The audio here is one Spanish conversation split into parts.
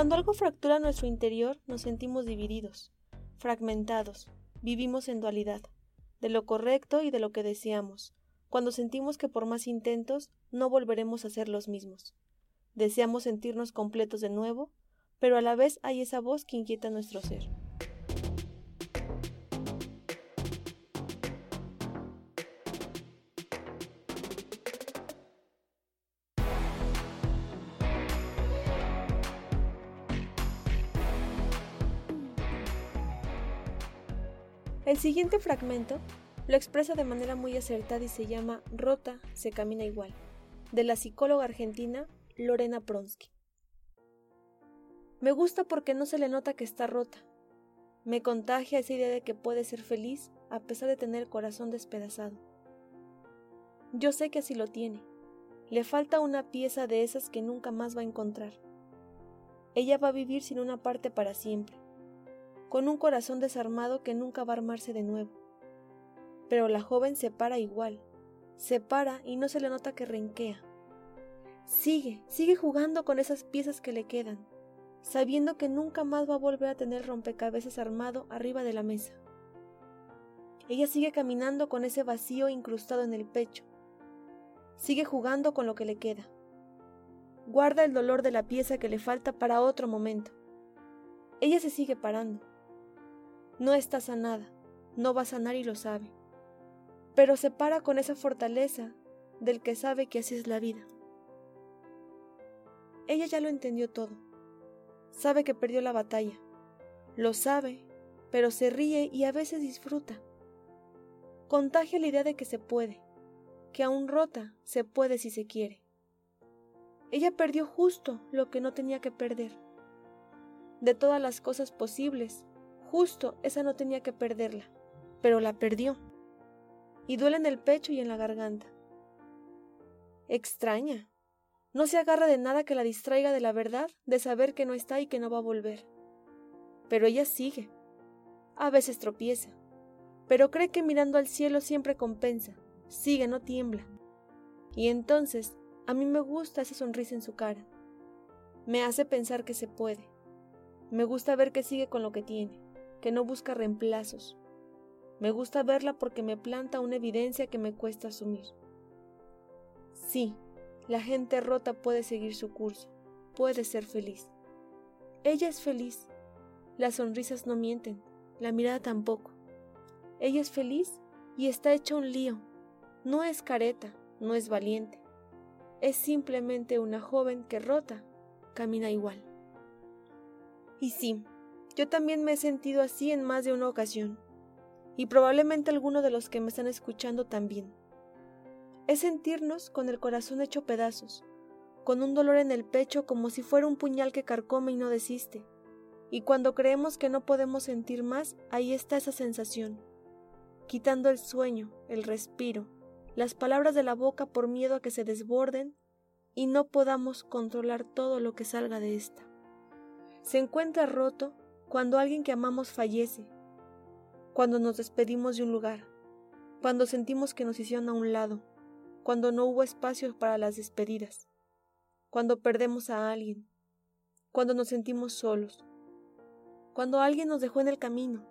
Cuando algo fractura nuestro interior, nos sentimos divididos, fragmentados, vivimos en dualidad, de lo correcto y de lo que deseamos, cuando sentimos que por más intentos no volveremos a ser los mismos. Deseamos sentirnos completos de nuevo, pero a la vez hay esa voz que inquieta nuestro ser. El siguiente fragmento lo expresa de manera muy acertada y se llama Rota se camina igual, de la psicóloga argentina Lorena Pronsky. Me gusta porque no se le nota que está rota. Me contagia esa idea de que puede ser feliz a pesar de tener el corazón despedazado. Yo sé que así lo tiene. Le falta una pieza de esas que nunca más va a encontrar. Ella va a vivir sin una parte para siempre con un corazón desarmado que nunca va a armarse de nuevo. Pero la joven se para igual, se para y no se le nota que renquea. Sigue, sigue jugando con esas piezas que le quedan, sabiendo que nunca más va a volver a tener rompecabezas armado arriba de la mesa. Ella sigue caminando con ese vacío incrustado en el pecho. Sigue jugando con lo que le queda. Guarda el dolor de la pieza que le falta para otro momento. Ella se sigue parando. No está sanada, no va a sanar y lo sabe. Pero se para con esa fortaleza del que sabe que así es la vida. Ella ya lo entendió todo. Sabe que perdió la batalla. Lo sabe, pero se ríe y a veces disfruta. Contagia la idea de que se puede, que aún rota se puede si se quiere. Ella perdió justo lo que no tenía que perder. De todas las cosas posibles, Justo esa no tenía que perderla, pero la perdió. Y duele en el pecho y en la garganta. Extraña. No se agarra de nada que la distraiga de la verdad, de saber que no está y que no va a volver. Pero ella sigue. A veces tropieza, pero cree que mirando al cielo siempre compensa. Sigue, no tiembla. Y entonces, a mí me gusta esa sonrisa en su cara. Me hace pensar que se puede. Me gusta ver que sigue con lo que tiene que no busca reemplazos. Me gusta verla porque me planta una evidencia que me cuesta asumir. Sí, la gente rota puede seguir su curso, puede ser feliz. Ella es feliz. Las sonrisas no mienten, la mirada tampoco. Ella es feliz y está hecha un lío. No es careta, no es valiente. Es simplemente una joven que rota, camina igual. Y sí, yo también me he sentido así en más de una ocasión, y probablemente alguno de los que me están escuchando también. Es sentirnos con el corazón hecho pedazos, con un dolor en el pecho como si fuera un puñal que carcome y no desiste. Y cuando creemos que no podemos sentir más, ahí está esa sensación, quitando el sueño, el respiro, las palabras de la boca por miedo a que se desborden y no podamos controlar todo lo que salga de esta. Se encuentra roto cuando alguien que amamos fallece, cuando nos despedimos de un lugar, cuando sentimos que nos hicieron a un lado, cuando no hubo espacio para las despedidas, cuando perdemos a alguien, cuando nos sentimos solos, cuando alguien nos dejó en el camino,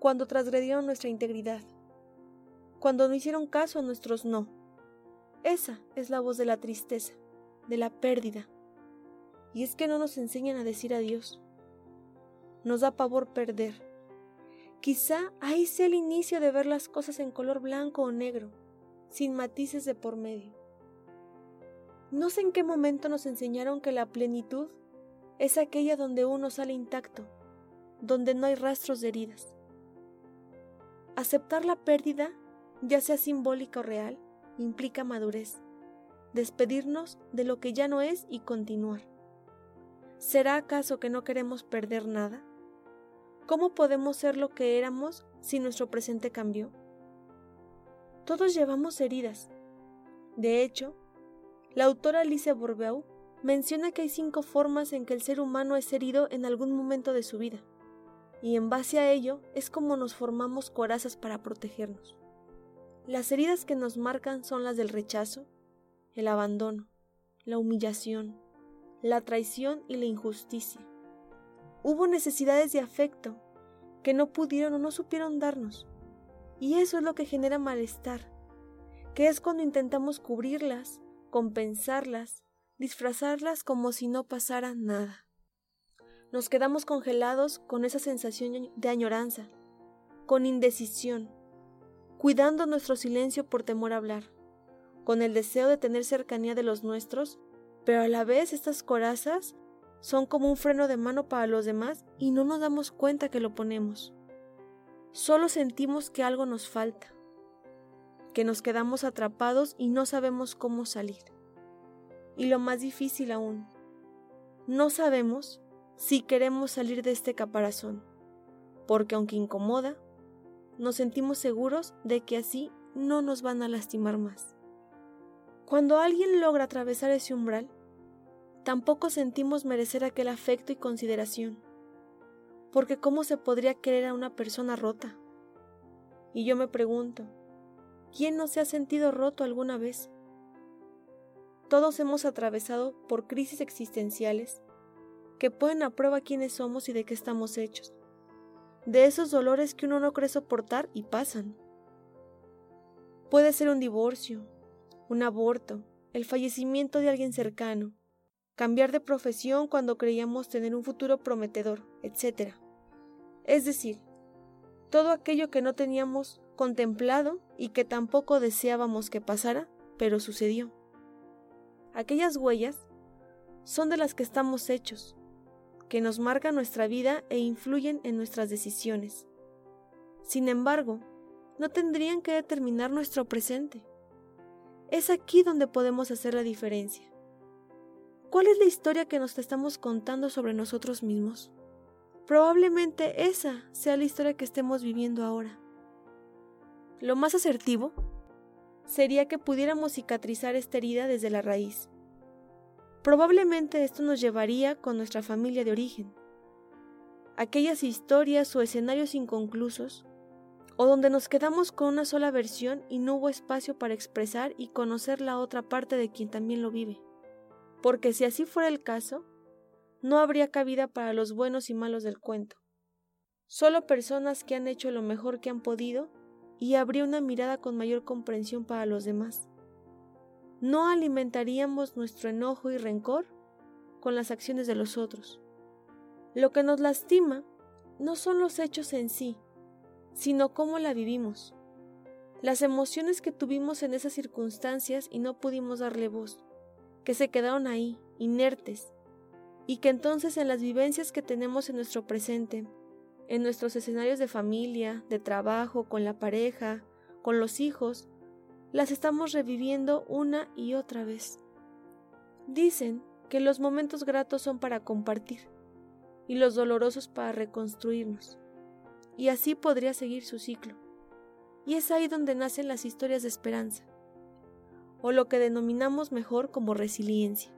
cuando transgredieron nuestra integridad, cuando no hicieron caso a nuestros no. Esa es la voz de la tristeza, de la pérdida. Y es que no nos enseñan a decir adiós nos da pavor perder. Quizá ahí sea el inicio de ver las cosas en color blanco o negro, sin matices de por medio. No sé en qué momento nos enseñaron que la plenitud es aquella donde uno sale intacto, donde no hay rastros de heridas. Aceptar la pérdida, ya sea simbólica o real, implica madurez, despedirnos de lo que ya no es y continuar. ¿Será acaso que no queremos perder nada? ¿Cómo podemos ser lo que éramos si nuestro presente cambió? Todos llevamos heridas. De hecho, la autora Alice Bourbeau menciona que hay cinco formas en que el ser humano es herido en algún momento de su vida, y en base a ello es como nos formamos corazas para protegernos. Las heridas que nos marcan son las del rechazo, el abandono, la humillación, la traición y la injusticia. Hubo necesidades de afecto que no pudieron o no supieron darnos. Y eso es lo que genera malestar, que es cuando intentamos cubrirlas, compensarlas, disfrazarlas como si no pasara nada. Nos quedamos congelados con esa sensación de añoranza, con indecisión, cuidando nuestro silencio por temor a hablar, con el deseo de tener cercanía de los nuestros, pero a la vez estas corazas son como un freno de mano para los demás y no nos damos cuenta que lo ponemos. Solo sentimos que algo nos falta, que nos quedamos atrapados y no sabemos cómo salir. Y lo más difícil aún, no sabemos si queremos salir de este caparazón, porque aunque incomoda, nos sentimos seguros de que así no nos van a lastimar más. Cuando alguien logra atravesar ese umbral, tampoco sentimos merecer aquel afecto y consideración, porque ¿cómo se podría querer a una persona rota? Y yo me pregunto, ¿quién no se ha sentido roto alguna vez? Todos hemos atravesado por crisis existenciales que ponen a prueba quiénes somos y de qué estamos hechos de esos dolores que uno no cree soportar y pasan. Puede ser un divorcio, un aborto, el fallecimiento de alguien cercano, cambiar de profesión cuando creíamos tener un futuro prometedor, etc. Es decir, todo aquello que no teníamos contemplado y que tampoco deseábamos que pasara, pero sucedió. Aquellas huellas son de las que estamos hechos, que nos marcan nuestra vida e influyen en nuestras decisiones. Sin embargo, no tendrían que determinar nuestro presente. Es aquí donde podemos hacer la diferencia. ¿Cuál es la historia que nos estamos contando sobre nosotros mismos? Probablemente esa sea la historia que estemos viviendo ahora. Lo más asertivo sería que pudiéramos cicatrizar esta herida desde la raíz Probablemente esto nos llevaría con nuestra familia de origen. Aquellas historias o escenarios inconclusos, o donde nos quedamos con una sola versión y no hubo espacio para expresar y conocer la otra parte de quien también lo vive. Porque si así fuera el caso, no habría cabida para los buenos y malos del cuento. Solo personas que han hecho lo mejor que han podido y habría una mirada con mayor comprensión para los demás no alimentaríamos nuestro enojo y rencor con las acciones de los otros. Lo que nos lastima no son los hechos en sí, sino cómo la vivimos, las emociones que tuvimos en esas circunstancias y no pudimos darle voz, que se quedaron ahí, inertes, y que entonces en las vivencias que tenemos en nuestro presente, en nuestros escenarios de familia, de trabajo, con la pareja, con los hijos, las estamos reviviendo una y otra vez. Dicen que los momentos gratos son para compartir y los dolorosos para reconstruirnos. Y así podría seguir su ciclo. Y es ahí donde nacen las historias de esperanza, o lo que denominamos mejor como resiliencia.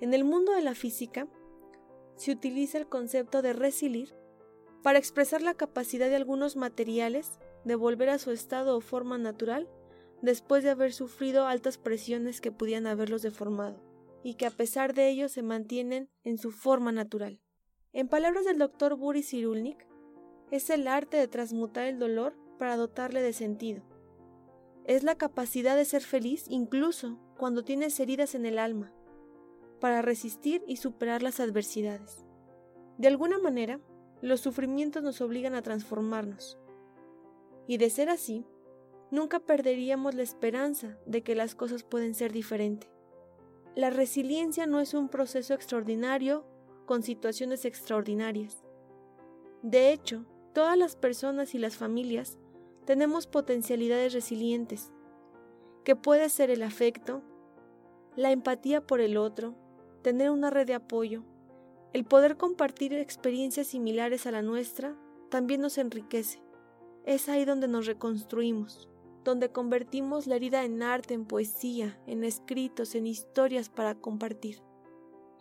En el mundo de la física, se utiliza el concepto de resilir para expresar la capacidad de algunos materiales de volver a su estado o forma natural después de haber sufrido altas presiones que pudieran haberlos deformado, y que a pesar de ello se mantienen en su forma natural. En palabras del doctor Buri Cyrulnik, es el arte de transmutar el dolor para dotarle de sentido. Es la capacidad de ser feliz incluso cuando tienes heridas en el alma, para resistir y superar las adversidades. De alguna manera, los sufrimientos nos obligan a transformarnos, y de ser así, nunca perderíamos la esperanza de que las cosas pueden ser diferentes. La resiliencia no es un proceso extraordinario con situaciones extraordinarias. De hecho, todas las personas y las familias tenemos potencialidades resilientes, que puede ser el afecto, la empatía por el otro, tener una red de apoyo, el poder compartir experiencias similares a la nuestra, también nos enriquece. Es ahí donde nos reconstruimos, donde convertimos la herida en arte, en poesía, en escritos, en historias para compartir,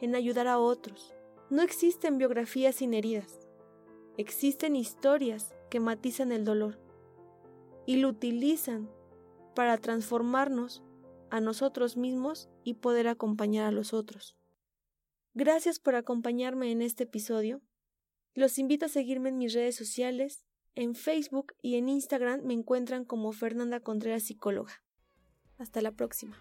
en ayudar a otros. No existen biografías sin heridas, existen historias que matizan el dolor y lo utilizan para transformarnos a nosotros mismos y poder acompañar a los otros. Gracias por acompañarme en este episodio. Los invito a seguirme en mis redes sociales. En Facebook y en Instagram me encuentran como Fernanda Contreras Psicóloga. Hasta la próxima.